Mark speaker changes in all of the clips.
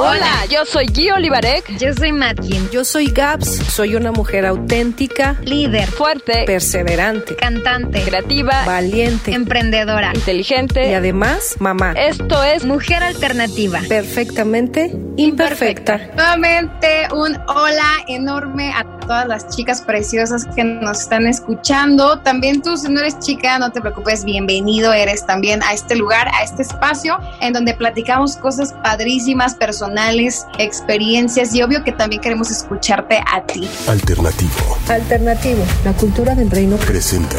Speaker 1: Hola, yo soy Guy Olivarek.
Speaker 2: Yo soy Matkin.
Speaker 3: Yo soy Gabs. Soy una mujer auténtica,
Speaker 2: líder,
Speaker 1: fuerte,
Speaker 3: perseverante,
Speaker 2: cantante,
Speaker 1: creativa,
Speaker 3: valiente,
Speaker 2: emprendedora,
Speaker 1: inteligente
Speaker 3: y además mamá.
Speaker 1: Esto es
Speaker 2: Mujer Alternativa.
Speaker 3: Perfectamente imperfecta.
Speaker 4: Nuevamente un hola enorme a todas las chicas preciosas que nos están escuchando. También tú, si no eres chica, no te preocupes, bienvenido eres también a este lugar, a este espacio en donde platicamos cosas padrísimas, personales, experiencias y obvio que también queremos escucharte a ti.
Speaker 5: Alternativo.
Speaker 3: Alternativo. La cultura del reino
Speaker 5: presenta.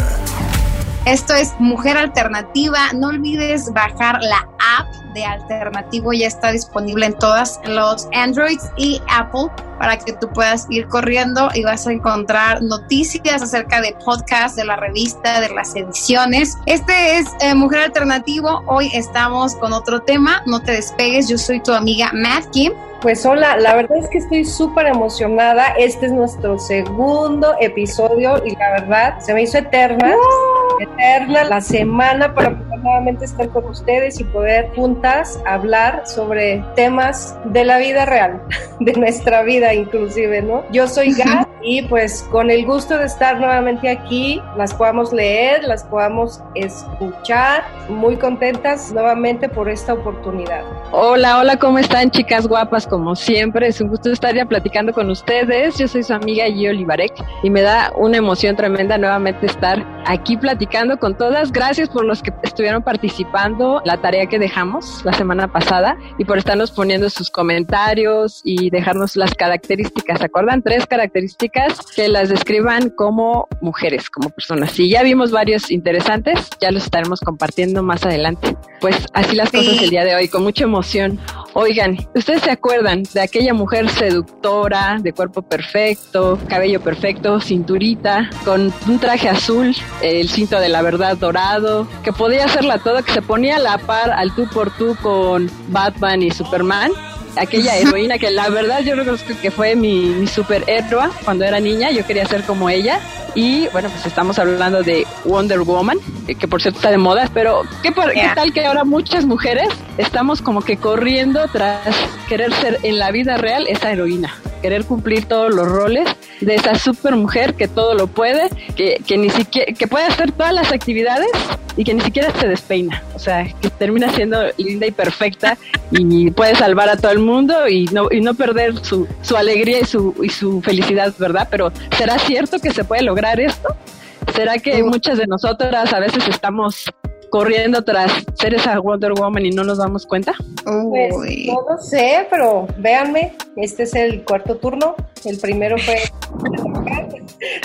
Speaker 4: Esto es Mujer Alternativa. No olvides bajar la app de Alternativo. Ya está disponible en todas los Androids y Apple para que tú puedas ir corriendo y vas a encontrar noticias acerca de podcast, de la revista, de las ediciones. Este es eh, Mujer Alternativo. Hoy estamos con otro tema. No te despegues. Yo soy tu amiga Matt Kim.
Speaker 3: Pues hola, la verdad es que estoy súper emocionada. Este es nuestro segundo episodio y la verdad se me hizo eterna. Eterna la semana para poder nuevamente estar con ustedes y poder juntas hablar sobre temas de la vida real, de nuestra vida inclusive, ¿no? Yo soy Gat y pues con el gusto de estar nuevamente aquí, las podamos leer, las podamos escuchar, muy contentas nuevamente por esta oportunidad.
Speaker 1: Hola, hola, ¿cómo están chicas guapas? Como siempre, es un gusto estar ya platicando con ustedes. Yo soy su amiga Gio Olivarek y me da una emoción tremenda nuevamente estar aquí platicando con todas. Gracias por los que estuvieron participando, la tarea que dejamos la semana pasada y por estarnos poniendo sus comentarios y dejarnos las características. ¿Se acuerdan? Tres características que las describan como mujeres, como personas. Si ya vimos varios interesantes, ya los estaremos compartiendo más adelante. Pues así las cosas el día de hoy, con mucha emoción. Oigan, ¿ustedes se acuerdan de aquella mujer seductora, de cuerpo perfecto, cabello perfecto, cinturita, con un traje azul, el cinto de la verdad dorado, que podía hacerla todo, que se ponía a la par al tú por tú con Batman y Superman? Aquella heroína que la verdad yo reconozco que fue mi, mi superhéroe cuando era niña, yo quería ser como ella. Y bueno, pues estamos hablando de Wonder Woman, que por cierto está de moda, pero ¿qué, ¿qué tal que ahora muchas mujeres estamos como que corriendo tras querer ser en la vida real esa heroína? Querer cumplir todos los roles de esa super mujer que todo lo puede, que, que ni siquiera, que puede hacer todas las actividades y que ni siquiera se despeina. O sea, que termina siendo linda y perfecta y puede salvar a todo el mundo y no, y no perder su, su alegría y su, y su felicidad, ¿verdad? Pero ¿será cierto que se puede lograr esto? ¿Será que muchas de nosotras a veces estamos corriendo tras ser esa Wonder Woman y no nos damos cuenta?
Speaker 3: Pues no lo sé, pero véanme, este es el cuarto turno. El primero fue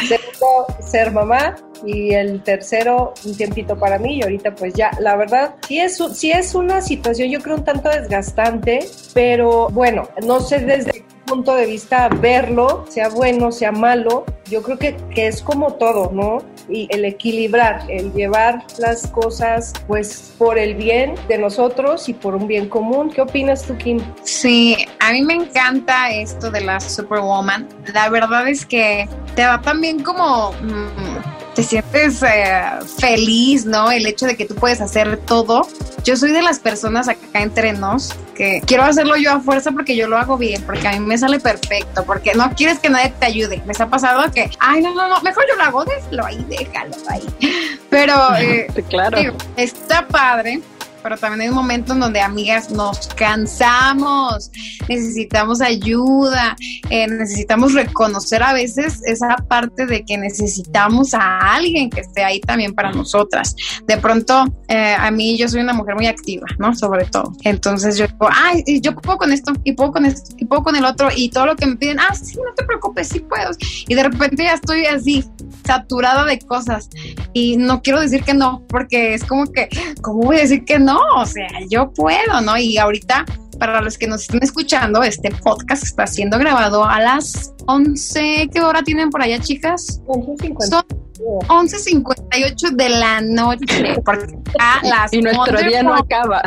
Speaker 3: segundo ser mamá y el tercero un tiempito para mí y ahorita pues ya, la verdad, sí es, sí es una situación yo creo un tanto desgastante, pero bueno, no sé desde punto de vista verlo, sea bueno, sea malo, yo creo que, que, es como todo, ¿no? Y el equilibrar, el llevar las cosas pues por el bien de nosotros y por un bien común. ¿Qué opinas tú, Kim?
Speaker 4: Sí, a mí me encanta esto de la Superwoman. La verdad es que te va también como... Mmm, te sientes eh, feliz, ¿no? El hecho de que tú puedes hacer todo. Yo soy de las personas acá entre nos que quiero hacerlo yo a fuerza porque yo lo hago bien, porque a mí me sale perfecto, porque no quieres que nadie te ayude. Me ha pasado que, ay, no, no, no, mejor yo lo hago, déjalo ahí, déjalo ahí. Pero, eh,
Speaker 1: claro.
Speaker 4: está padre pero también hay un momento en donde, amigas, nos cansamos, necesitamos ayuda, eh, necesitamos reconocer a veces esa parte de que necesitamos a alguien que esté ahí también para nosotras. De pronto, eh, a mí yo soy una mujer muy activa, ¿no? Sobre todo. Entonces yo digo, ay, yo puedo con esto, y puedo con esto, y puedo con el otro, y todo lo que me piden, ah, sí, no te preocupes, sí puedo. Y de repente ya estoy así, saturada de cosas. Y no quiero decir que no, porque es como que, ¿cómo voy a decir que no? O sea, yo puedo, ¿no? Y ahorita, para los que nos estén escuchando, este podcast está siendo grabado a las 11, ¿qué hora tienen por allá, chicas?
Speaker 3: 11.50.
Speaker 4: 11.58 de la noche. Porque
Speaker 1: las y nuestro día no acaba.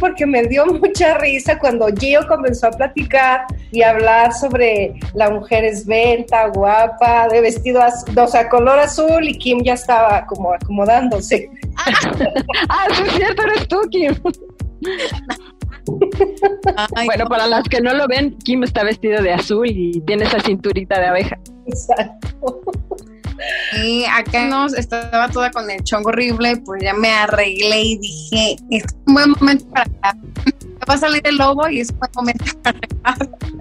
Speaker 3: Porque me dio mucha risa cuando Gio comenzó a platicar y hablar sobre la mujer esbelta, guapa, de vestido, o sea, color azul y Kim ya estaba como acomodándose.
Speaker 1: ah, sí es cierto, eres tú, Kim. bueno, para las que no lo ven, Kim está vestido de azul y tiene esa cinturita de abeja. Exacto.
Speaker 4: Y acá nos estaba toda con el chongo horrible, pues ya me arreglé y dije, es un buen momento para va a salir el lobo y es un buen momento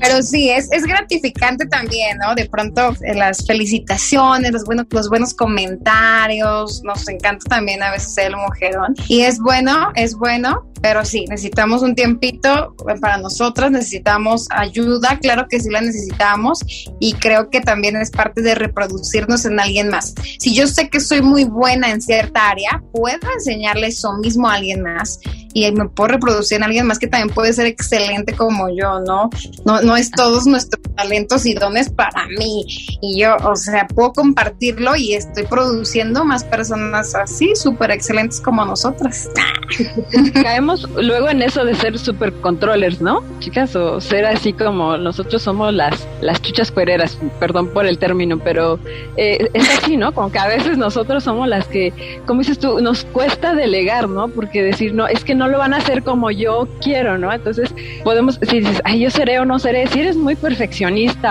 Speaker 4: pero sí, es, es gratificante también, ¿no? De pronto eh, las felicitaciones, los buenos, los buenos comentarios, nos encanta también a veces ser el mujerón. Y es bueno, es bueno, pero sí, necesitamos un tiempito para nosotras, necesitamos ayuda, claro que sí la necesitamos y creo que también es parte de reproducirnos en alguien más. Si yo sé que soy muy buena en cierta área, puedo enseñarle eso mismo a alguien más y me puedo reproducir en alguien más que también puede ser excelente como yo, ¿no? No, no es todos nuestros talentos y dones para mí. Y yo, o sea, puedo compartirlo y estoy produciendo más personas así, súper excelentes como nosotras.
Speaker 1: Caemos luego en eso de ser súper controllers, ¿no? Chicas, o ser así como nosotros somos las, las chuchas cuereras, perdón por el término, pero eh, es así, ¿no? Como que a veces nosotros somos las que, como dices tú, nos cuesta delegar, ¿no? Porque decir, no, es que no lo van a hacer como yo quiero, ¿no? Entonces podemos, si dices, ay, yo seré o no seré, si eres muy perfeccionista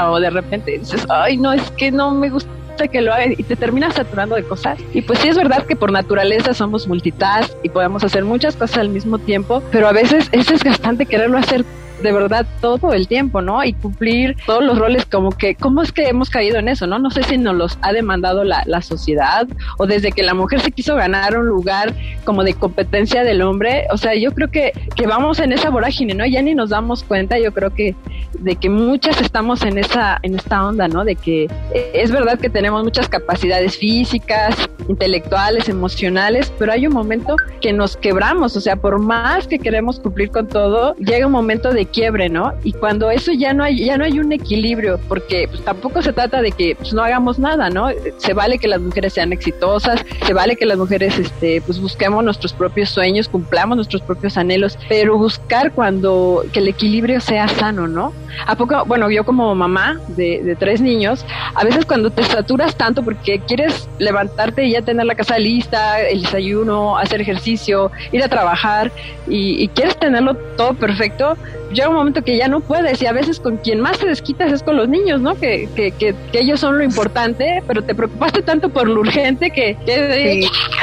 Speaker 1: o de repente dices, ay, no, es que no me gusta que lo haga y te terminas saturando de cosas. Y pues sí es verdad que por naturaleza somos multitask y podemos hacer muchas cosas al mismo tiempo, pero a veces es desgastante quererlo hacer de verdad todo el tiempo, ¿no? Y cumplir todos los roles como que, ¿cómo es que hemos caído en eso, no? No sé si nos los ha demandado la, la sociedad o desde que la mujer se quiso ganar un lugar como de competencia del hombre, o sea, yo creo que, que vamos en esa vorágine, ¿no? Ya ni nos damos cuenta, yo creo que de que muchas estamos en esa, en esta onda, ¿no? De que es verdad que tenemos muchas capacidades físicas, intelectuales, emocionales, pero hay un momento que nos quebramos, o sea, por más que queremos cumplir con todo, llega un momento de quiebre, ¿no? Y cuando eso ya no hay, ya no hay un equilibrio, porque pues, tampoco se trata de que pues, no hagamos nada, ¿no? Se vale que las mujeres sean exitosas, se vale que las mujeres, este, pues busquemos nuestros propios sueños, cumplamos nuestros propios anhelos, pero buscar cuando que el equilibrio sea sano, ¿no? ¿A poco, bueno, yo como mamá de, de tres niños, a veces cuando te saturas tanto porque quieres levantarte y ya tener la casa lista, el desayuno, hacer ejercicio, ir a trabajar y, y quieres tenerlo todo perfecto, llega un momento que ya no puedes y a veces con quien más te desquitas es con los niños, ¿no? Que, que, que, ellos son lo importante, pero te preocupaste tanto por lo urgente que,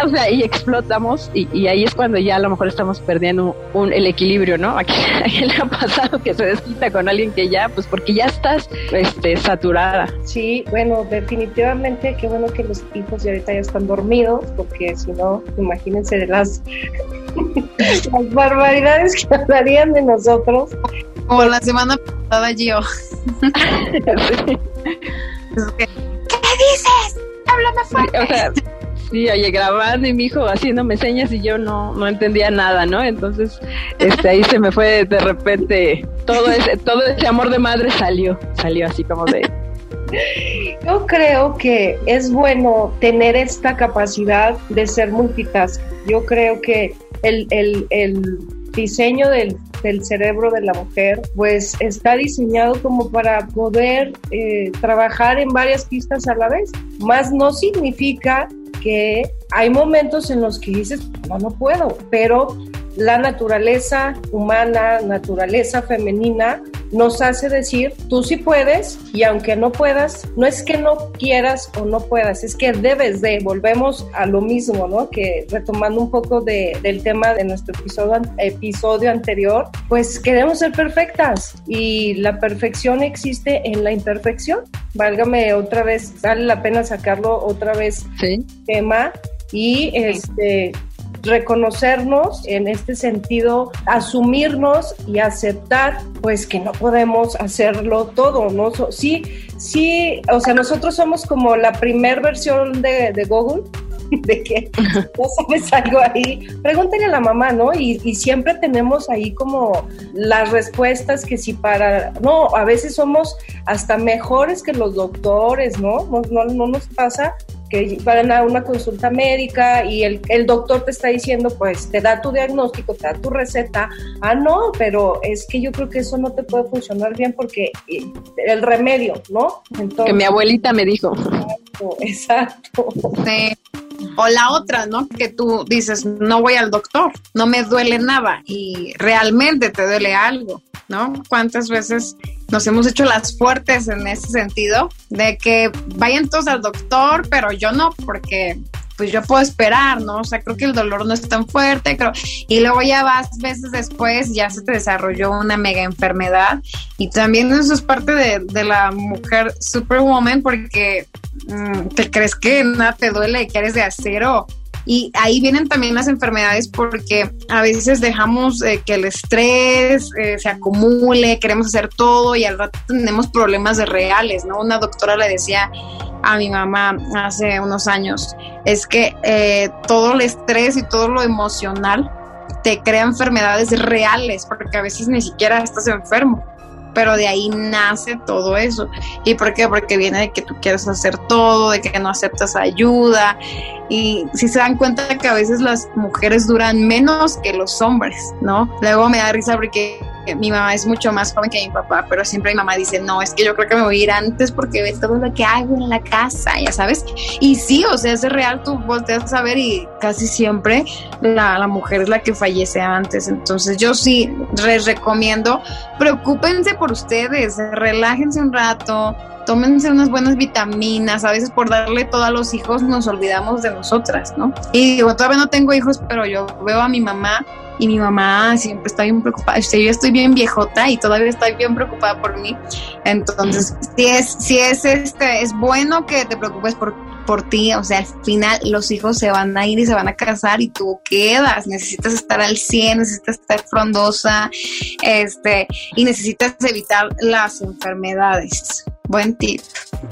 Speaker 1: o sea, y explotamos y, y, ahí es cuando ya a lo mejor estamos perdiendo un, el equilibrio, ¿no? ¿A quién, le ha pasado que se desquita con alguien que ya, pues porque ya estás este, saturada?
Speaker 3: Sí, bueno, definitivamente qué bueno que los hijos de ahorita ya están dormidos, porque si no, imagínense de las las barbaridades que hablarían de nosotros.
Speaker 4: Como la semana pasada yo. ¿Qué dices? Háblame fuerte.
Speaker 1: o sea, sí, oye, grabando y mi hijo haciéndome señas y yo no, no entendía nada, ¿no? Entonces, este, ahí se me fue de repente todo ese, todo ese amor de madre salió, salió así como de
Speaker 3: yo creo que es bueno tener esta capacidad de ser multitask. Yo creo que el, el, el diseño del, del, cerebro de la mujer, pues está diseñado como para poder eh, trabajar en varias pistas a la vez. Más no significa que hay momentos en los que dices, no, no puedo, pero la naturaleza humana, naturaleza femenina, nos hace decir, tú sí puedes y aunque no puedas, no es que no quieras o no puedas, es que debes de, volvemos a lo mismo, ¿no? Que retomando un poco de, del tema de nuestro episodio, episodio anterior, pues queremos ser perfectas y la perfección existe en la imperfección. Válgame otra vez, vale la pena sacarlo otra vez
Speaker 1: ¿Sí?
Speaker 3: tema y este reconocernos en este sentido, asumirnos y aceptar pues que no podemos hacerlo todo, ¿no? Sí, sí, o sea, nosotros somos como la primer versión de, de Google, de que no sabes algo ahí, pregúntale a la mamá, ¿no? Y, y, siempre tenemos ahí como las respuestas que si para, no, a veces somos hasta mejores que los doctores, ¿no? No, no, no nos pasa que van a una consulta médica y el, el, doctor te está diciendo, pues te da tu diagnóstico, te da tu receta. Ah, no, pero es que yo creo que eso no te puede funcionar bien porque eh, el remedio, ¿no?
Speaker 1: Entonces, que mi abuelita me dijo.
Speaker 3: Exacto. exacto.
Speaker 4: Sí. O la otra, ¿no? Que tú dices, no voy al doctor, no me duele nada y realmente te duele algo, ¿no? ¿Cuántas veces nos hemos hecho las fuertes en ese sentido? De que vayan todos al doctor, pero yo no, porque pues yo puedo esperar, ¿no? O sea, creo que el dolor no es tan fuerte, creo. Y luego ya vas veces después, ya se te desarrolló una mega enfermedad. Y también eso es parte de, de la mujer superwoman porque mm, te crees que nada te duele, que eres de acero. Y ahí vienen también las enfermedades porque a veces dejamos eh, que el estrés eh, se acumule, queremos hacer todo y al rato tenemos problemas de reales, ¿no? Una doctora le decía a mi mamá hace unos años, es que eh, todo el estrés y todo lo emocional te crea enfermedades reales, porque a veces ni siquiera estás enfermo, pero de ahí nace todo eso. ¿Y por qué? Porque viene de que tú quieres hacer todo, de que no aceptas ayuda. Y si se dan cuenta que a veces las mujeres duran menos que los hombres, ¿no? Luego me da risa porque mi mamá es mucho más joven que mi papá, pero siempre mi mamá dice, no, es que yo creo que me voy a ir antes porque ve todo lo que hago en la casa, ya sabes. Y sí, o sea, es real, tú volteas a ver y casi siempre la, la mujer es la que fallece antes. Entonces yo sí les recomiendo, preocúpense por ustedes, relájense un rato, tómense unas buenas vitaminas, a veces por darle todo a los hijos nos olvidamos de nosotras, ¿no? Y digo, todavía no tengo hijos, pero yo veo a mi mamá y mi mamá siempre está bien preocupada. yo estoy bien viejota y todavía estoy bien preocupada por mí. Entonces, si es, si es este, es bueno que te preocupes por, por ti. O sea, al final los hijos se van a ir y se van a casar y tú quedas. Necesitas estar al 100, necesitas estar frondosa, este, y necesitas evitar las enfermedades. Buen tip.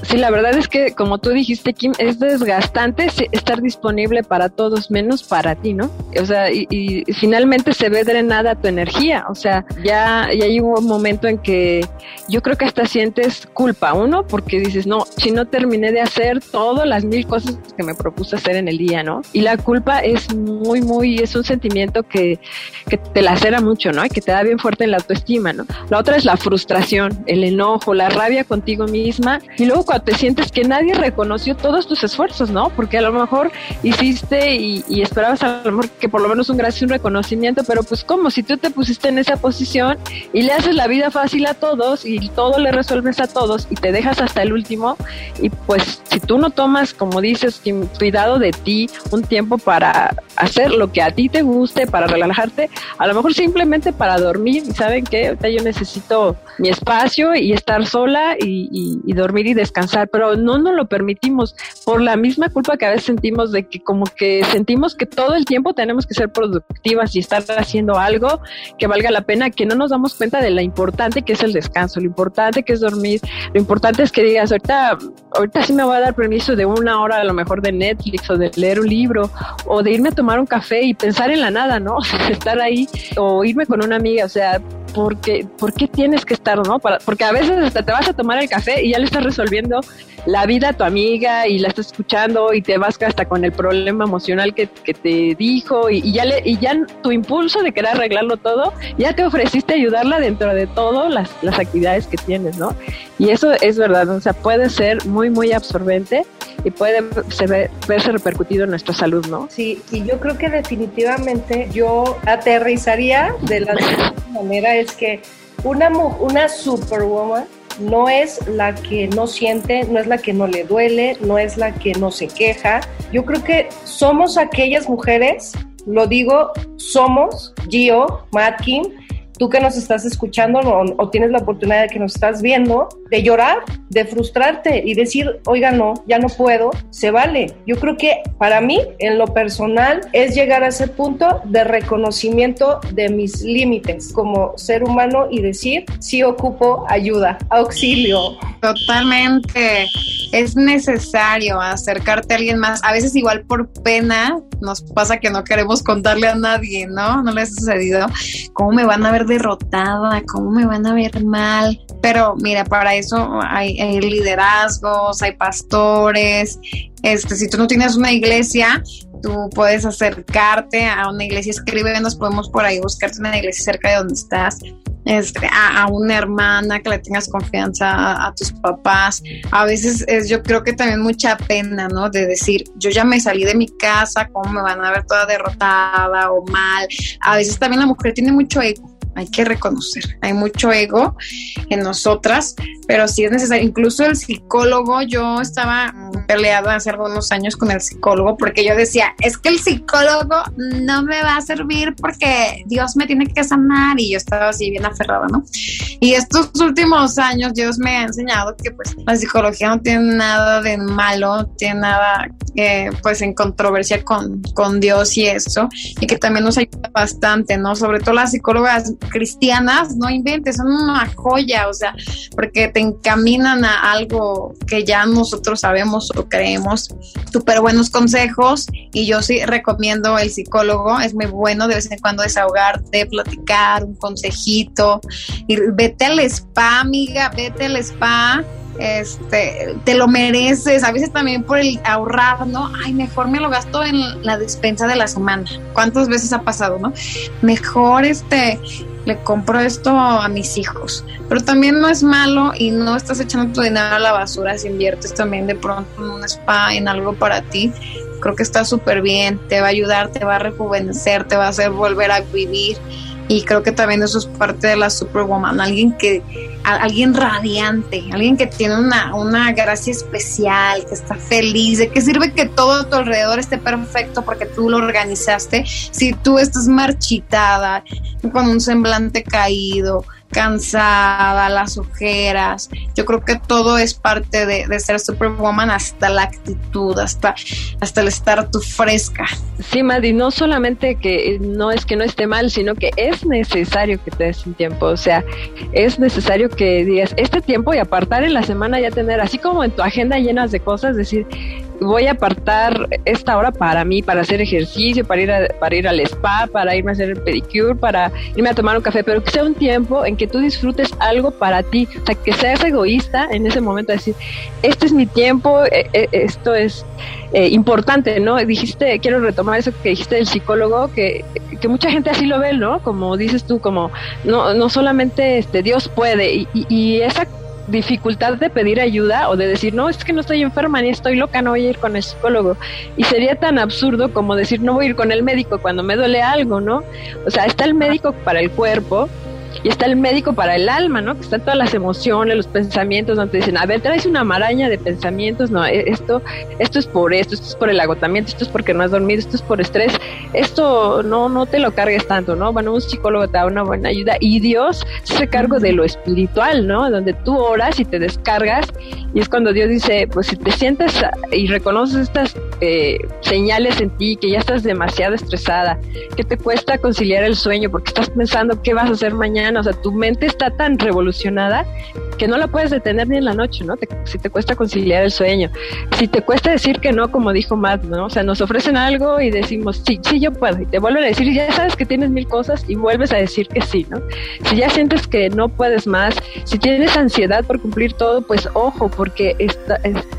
Speaker 1: Sí, la verdad es que, como tú dijiste, Kim, es desgastante estar disponible para todos, menos para ti, ¿no? O sea, y, finalmente se ve drenada tu energía. O sea, ya, ya hubo un momento en que yo creo que hasta sientes culpa, uno, porque dices, no, si no terminé de hacer todas las mil cosas que me propuse hacer en el día, ¿no? Y la culpa es muy, muy, es un sentimiento que, que te lacera mucho, ¿no? Y que te da bien fuerte en la autoestima, ¿no? La otra es la frustración, el enojo, la rabia contigo misma y luego cuando te sientes que nadie reconoció todos tus esfuerzos, ¿no? Porque a lo mejor hiciste y, esperabas a lo mejor que por lo menos un gracias, un reconocimiento, pero pues como si tú te pusiste en esa posición y le haces la vida fácil a todos y todo le resuelves a todos y te dejas hasta el último y pues si tú no tomas, como dices, cuidado de ti, un tiempo para hacer lo que a ti te guste, para relajarte, a lo mejor simplemente para dormir, ¿saben qué? Ahorita yo necesito mi espacio y estar sola y dormir y descansar, pero no nos lo permitimos por la misma culpa que a veces sentimos de que como que sentimos que todo el tiempo tenemos que ser productivas y estar haciendo algo que valga la pena, que no nos damos cuenta de lo importante que es el descanso, lo importante que es dormir, lo importante es que digas, ahorita, ahorita sí me voy a dar permiso de una hora a lo mejor de Netflix o de leer un libro o de irme a tomar un café y pensar en la nada, ¿no? estar ahí o irme con una amiga, o sea, porque, ¿por qué tienes que estar, no? porque a veces hasta te vas a tomar el café y ya le estás resolviendo la vida a tu amiga y la estás escuchando y te vas hasta con el problema emocional que, te dijo y, ya le, y ya tu impulso de querer arreglarlo todo, ya te ofreciste ayudarla dentro de todas las, las actividades que tienes, ¿no? Y eso es verdad, o sea, puede ser muy, muy absorbente y puede verse repercutido en nuestra salud, ¿no?
Speaker 3: Sí, y yo creo que definitivamente yo aterrizaría de la manera es que una, una superwoman no es la que no siente, no es la que no le duele, no es la que no se queja. Yo creo que somos aquellas mujeres, lo digo, somos Gio, Matkin, tú que nos estás escuchando o, tienes la oportunidad de que nos estás viendo, de llorar, de frustrarte y decir, oiga, no, ya no puedo, se vale. Yo creo que para mí, en lo personal, es llegar a ese punto de reconocimiento de mis límites como ser humano y decir, sí ocupo ayuda, auxilio.
Speaker 4: Totalmente. Es necesario acercarte a alguien más. A veces igual por pena nos pasa que no queremos contarle a nadie, ¿no? No les ha sucedido. ¿Cómo me van a ver derrotada, cómo me van a ver mal. Pero mira, para eso hay, liderazgos, hay pastores. Este, si tú no tienes una iglesia, tú puedes acercarte a una iglesia, escríbenos, podemos por ahí buscarte una iglesia cerca de donde estás este, a, una hermana, que le tengas confianza a, tus papás. A veces es, yo creo que también mucha pena, ¿no? De decir, yo ya me salí de mi casa, ¿cómo me van a ver toda derrotada o mal? A veces también la mujer tiene mucho ego hay que reconocer. Hay mucho ego en nosotras, pero sí es necesario. Incluso el psicólogo, yo estaba peleada hace algunos años con el psicólogo porque yo decía, es que el psicólogo no me va a servir porque Dios me tiene que sanar y yo estaba así bien aferrada, ¿no? Y estos últimos años Dios me ha enseñado que pues la psicología no tiene nada de malo, tiene nada eh, pues en controversia con, con Dios y eso, y que también nos ayuda bastante, ¿no? Sobre todo las psicólogas cristianas, no inventes, son una joya, o sea, porque te encaminan a algo que ya nosotros sabemos o creemos, súper buenos consejos y yo sí recomiendo el psicólogo, es muy bueno de vez en cuando desahogarte, platicar, un consejito, y vete al spa, amiga, vete al spa este, te lo mereces, a veces también por el ahorrar, ¿no? Ay, mejor me lo gasto en la despensa de la semana. ¿Cuántas veces ha pasado, no? Mejor este, le compro esto a mis hijos. Pero también no es malo y no estás echando tu dinero a la basura si inviertes también de pronto en un spa, en algo para ti. Creo que está súper bien, te va a ayudar, te va a rejuvenecer, te va a hacer volver a vivir. Y creo que también eso es parte de la Superwoman, alguien que, alguien radiante, alguien que tiene una, una gracia especial, que está feliz, de que sirve que todo a tu alrededor esté perfecto porque tú lo organizaste. Si tú estás marchitada, con un semblante caído, cansada, las ojeras. Yo creo que todo es parte de, ser Superwoman, hasta la actitud, hasta, hasta el estar tú fresca.
Speaker 1: Sí, Maddy, no solamente que no es que no esté mal, sino que es necesario que te des un tiempo. O sea, es necesario que digas este tiempo y apartar en la semana ya tener, así como en tu agenda llenas de cosas, decir, voy a apartar esta hora para mí, para hacer ejercicio, para ir, para ir al spa, para irme a hacer el pedicure, para irme a tomar un café, pero que sea un tiempo en que tú disfrutes algo para ti, o sea, que seas egoísta en ese momento, decir, este es mi tiempo, eh, eh, esto es eh, importante, ¿no? Dijiste, quiero retomar eso que dijiste del psicólogo, que, que mucha gente así lo ve, ¿no? Como dices tú, como no, no solamente este, Dios puede, y, y, y esa dificultad de pedir ayuda o de decir, no, es que no estoy enferma ni estoy loca, no voy a ir con el psicólogo. Y sería tan absurdo como decir, no voy a ir con el médico cuando me duele algo, ¿no? O sea, está el médico para el cuerpo, y está el médico para el alma, ¿no? Que están todas las emociones, los pensamientos, donde dicen, a ver, traes una maraña de pensamientos, no, e, esto, esto es por esto, esto es por el agotamiento, esto es porque no has dormido, esto es por estrés, esto no, no te lo cargues tanto, ¿no? Bueno, un psicólogo te da una buena ayuda y Dios se hace cargo de lo espiritual, ¿no? Donde tú oras y te descargas y es cuando Dios dice, pues si te sientes y reconoces estas eh, señales en ti, que ya estás demasiado estresada, que te cuesta conciliar el sueño porque estás pensando qué vas a hacer mañana, o sea, tu mente está tan revolucionada que no la puedes detener ni en la noche, ¿no? si te cuesta conciliar el sueño, si te cuesta decir que no, como dijo Matt, ¿no? O sea, nos ofrecen algo y decimos, sí, sí, yo puedo, y te vuelven a decir, ya sabes que tienes mil cosas y vuelves a decir que sí, ¿no? Si ya sientes que no puedes más, si tienes ansiedad por cumplir todo, pues ojo, porque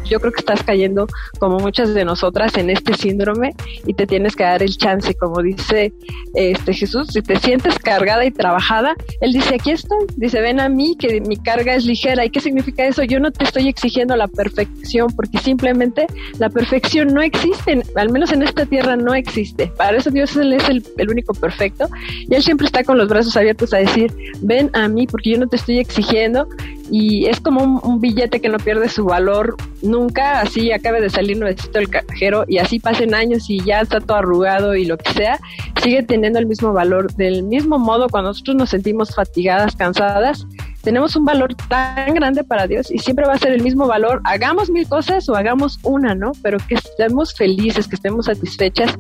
Speaker 1: yo creo que estás cayendo, como muchas de nosotras, en este síndrome y te tienes que dar el chance, como dice este Jesús, si te sientes cargada y trabajada, él dice, aquí estoy, dice, ven a mí, que mi carga es ligera. ¿Y qué significa eso? Yo no te estoy exigiendo la perfección, porque simplemente la perfección no existe, al menos en esta tierra no existe. Para eso Dios es el, único perfecto. Y Él siempre está con los brazos abiertos a decir, ven a mí, porque yo no te estoy exigiendo. Y es como un, billete que no pierde su valor nunca, así acabe de salir nuevecito el cajero y así pasen años y ya está todo arrugado y lo que sea, sigue teniendo el mismo valor. Del mismo modo, cuando nosotros nos sentimos fatigadas, cansadas, tenemos un valor tan grande para Dios y siempre va a ser el mismo valor, hagamos mil cosas o hagamos una, ¿no? Pero que estemos felices, que estemos satisfechas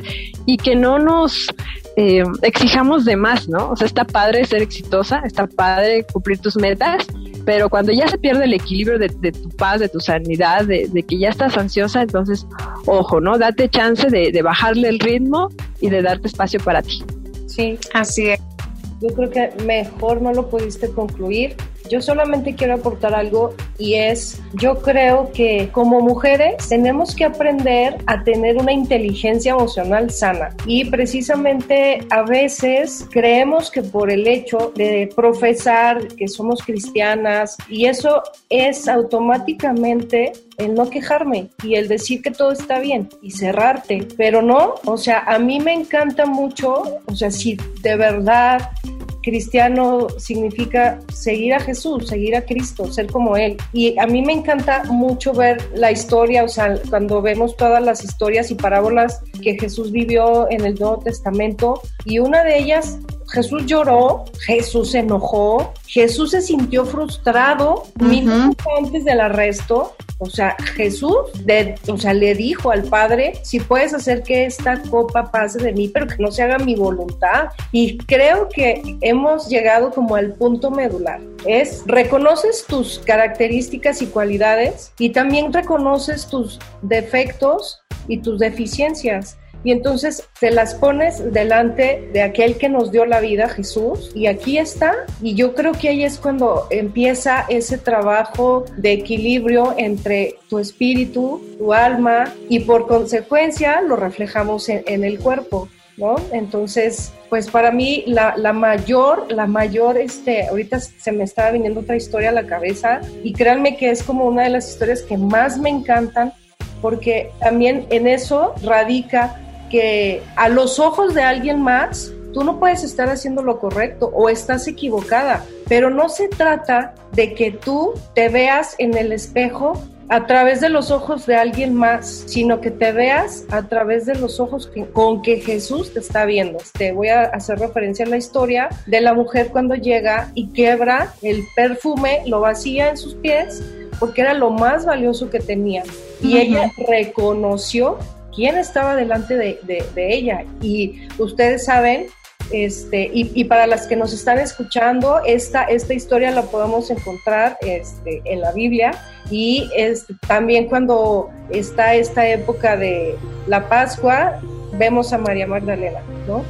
Speaker 1: y que no nos eh, exijamos de más, ¿no? O sea, está padre ser exitosa, está padre cumplir tus metas, pero cuando ya se pierde el equilibrio de, tu paz, de tu sanidad, de, que ya estás ansiosa, entonces, ojo, ¿no? Date chance de, de bajarle el ritmo y de darte espacio para ti.
Speaker 3: Sí, así es. Yo creo que mejor no lo pudiste concluir yo solamente quiero aportar algo y es, yo creo que como mujeres tenemos que aprender a tener una inteligencia emocional sana. Y precisamente a veces creemos que por el hecho de profesar que somos cristianas y eso es automáticamente el no quejarme y el decir que todo está bien y cerrarte, pero no, o sea, a mí me encanta mucho, o sea, si de verdad cristiano significa seguir a Jesús, seguir a Cristo, ser como Él. Y a mí me encanta mucho ver la historia, o sea, cuando vemos todas las historias y parábolas que Jesús vivió en el Nuevo Testamento, y una de ellas Jesús lloró, Jesús se enojó, Jesús se sintió frustrado minutos antes del arresto. O sea, Jesús o sea, le dijo al Padre, si puedes hacer que esta copa pase de mí, pero que no se haga mi voluntad. Y creo que hemos llegado como al punto medular. Es, reconoces tus características y cualidades y también reconoces tus defectos y tus deficiencias y entonces te las pones delante de aquel que nos dio la vida, Jesús, y aquí está. Y yo creo que ahí es cuando empieza ese trabajo de equilibrio entre tu espíritu, tu alma, y por consecuencia lo reflejamos en, el cuerpo. ¿No? Entonces, pues para mí la, la, mayor, la mayor, este, ahorita se me estaba viniendo otra historia a la cabeza y créanme que es como una de las historias que más me encantan porque también en eso radica que a los ojos de alguien más tú no puedes estar haciendo lo correcto o estás equivocada, pero no se trata de que tú te veas en el espejo a través de los ojos de alguien más, sino que te veas a través de los ojos con que Jesús te está viendo. Te voy a hacer referencia a la historia de la mujer cuando llega y quebra el perfume, lo vacía en sus pies, porque era lo más valioso que tenía. Y ella reconoció quién estaba delante de, ella. Y ustedes saben, este, y, para las que nos están escuchando, esta, esta historia la podemos encontrar este, en la Biblia y este, también cuando está esta época de la Pascua, vemos a María Magdalena, ¿no?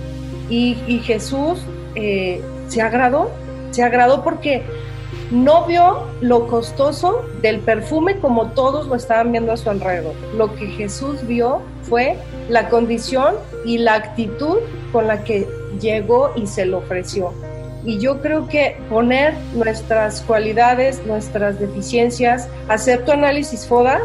Speaker 3: Y, Jesús eh, se agradó, se agradó porque no vio lo costoso del perfume como todos lo estaban viendo a su alrededor. Lo que Jesús vio fue la condición y la actitud con la que llegó y se lo ofreció. Y yo creo que poner nuestras cualidades, nuestras deficiencias, hacer tu análisis FODA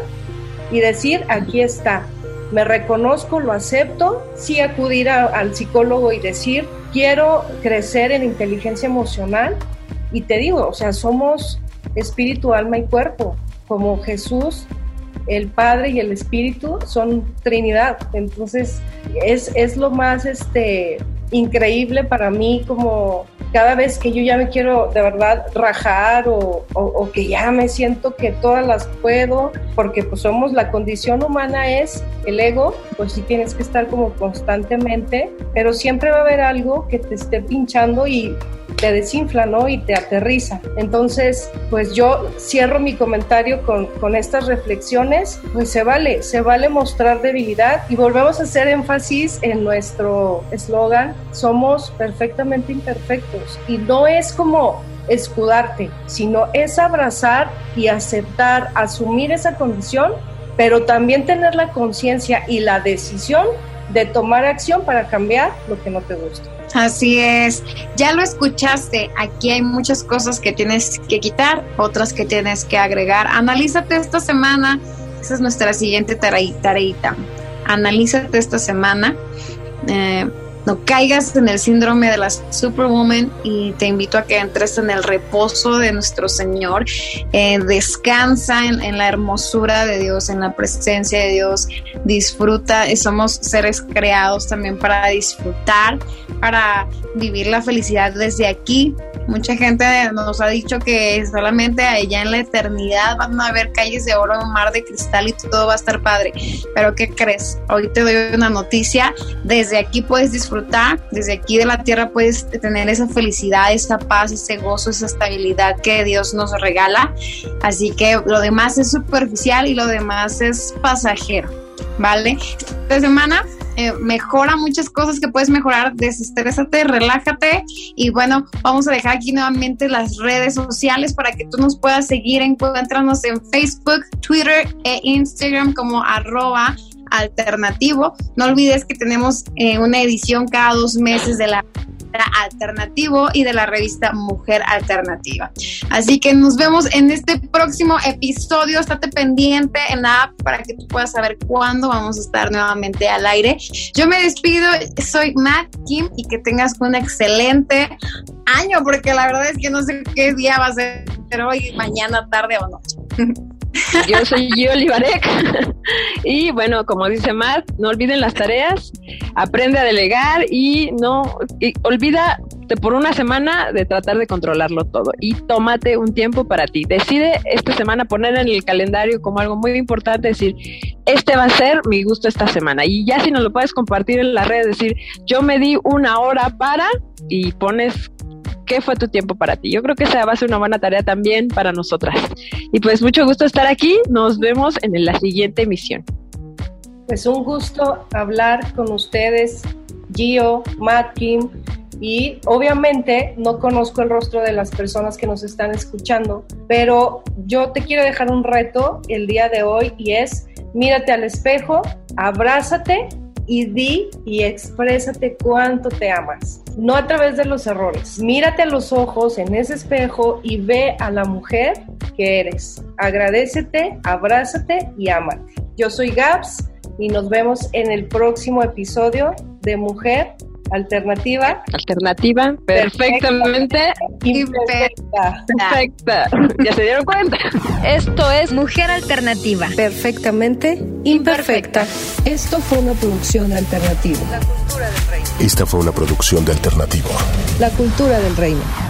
Speaker 3: y decir, aquí está, me reconozco, lo acepto, sí acudir al psicólogo y decir, quiero crecer en inteligencia emocional, y te digo, o sea, somos espíritu, alma y cuerpo, como Jesús, el Padre y el Espíritu son Trinidad. Entonces, es, es lo más este, increíble para mí como cada vez que yo ya me quiero de verdad rajar o, o, que ya me siento que todas las puedo, porque pues somos la condición humana es el ego, pues sí tienes que estar como constantemente, pero siempre va a haber algo que te esté pinchando y te desinfla, ¿no? Y te aterriza. Entonces, pues yo cierro mi comentario con, con estas reflexiones, pues se vale, se vale mostrar debilidad y volvemos a hacer énfasis en nuestro eslogan, somos perfectamente imperfectos. Y no es como escudarte, sino es abrazar y aceptar, asumir esa condición, pero también tener la conciencia y la decisión de tomar acción para cambiar lo que no te gusta.
Speaker 4: Así es, ya lo escuchaste, aquí hay muchas cosas que tienes que quitar, otras que tienes que agregar. Analízate esta semana, esa es nuestra siguiente tareita. Analízate esta semana. Eh, no caigas en el síndrome de la superwoman y te invito a que entres en el reposo de nuestro Señor, eh, descansa en, la hermosura de Dios, en la presencia de Dios, disfruta, somos seres creados también para disfrutar, para vivir la felicidad desde aquí. Mucha gente nos ha dicho que solamente allá en la eternidad van a haber calles de oro, mar de cristal y todo va a estar padre. Pero ¿qué crees? Hoy te doy una noticia. Desde aquí puedes disfrutar, desde aquí de la tierra puedes tener esa felicidad, esa paz, ese gozo, esa estabilidad que Dios nos regala. Así que lo demás es superficial y lo demás es pasajero. ¿Vale? Esta semana eh, mejora muchas cosas que puedes mejorar, desestrésate, relájate. Y bueno, vamos a dejar aquí nuevamente las redes sociales para que tú nos puedas seguir, encuéntranos en Facebook, Twitter e Instagram como arroba alternativo. No olvides que tenemos eh, una edición cada dos meses de la Alternativo y de la revista Mujer Alternativa. Así que nos vemos en este próximo episodio. Estate pendiente en la app para que tú puedas saber cuándo vamos a estar nuevamente al aire. Yo me despido, soy Matt Kim y que tengas un excelente año, porque la verdad es que no sé qué día va a ser hoy, mañana, tarde o noche.
Speaker 1: Yo soy Gio Olivarek y bueno, como dice Matt, no olviden las tareas, aprende a delegar y no olvida por una semana de tratar de controlarlo todo y tómate un tiempo para ti. Decide esta semana poner en el calendario como algo muy importante, decir, este va a ser mi gusto esta semana. Y ya si no lo puedes compartir en la red, decir, yo me di una hora para y pones qué fue tu tiempo para ti. Yo creo que esa va a ser una buena tarea también para nosotras. Y pues mucho gusto estar aquí. Nos vemos en la siguiente emisión.
Speaker 3: Pues un gusto hablar con ustedes, Gio, Matt Kim, y obviamente no conozco el rostro de las personas que nos están escuchando, pero yo te quiero dejar un reto el día de hoy y es mírate al espejo, abrázate y di y exprésate cuánto te amas. No a través de los errores. Mírate a los ojos en ese espejo y ve a la mujer que eres. Agradecete, abrázate y amate. Yo soy Gabs y nos vemos en el próximo episodio de Mujer Alternativa.
Speaker 1: Alternativa, perfectamente
Speaker 3: imperfecta.
Speaker 1: Perfecta. ¿Ya se dieron cuenta?
Speaker 2: Esto es Mujer Alternativa.
Speaker 3: Perfectamente imperfecta. Esto fue una producción alternativa.
Speaker 5: Esta fue una producción de Alternativo.
Speaker 3: La cultura del reino.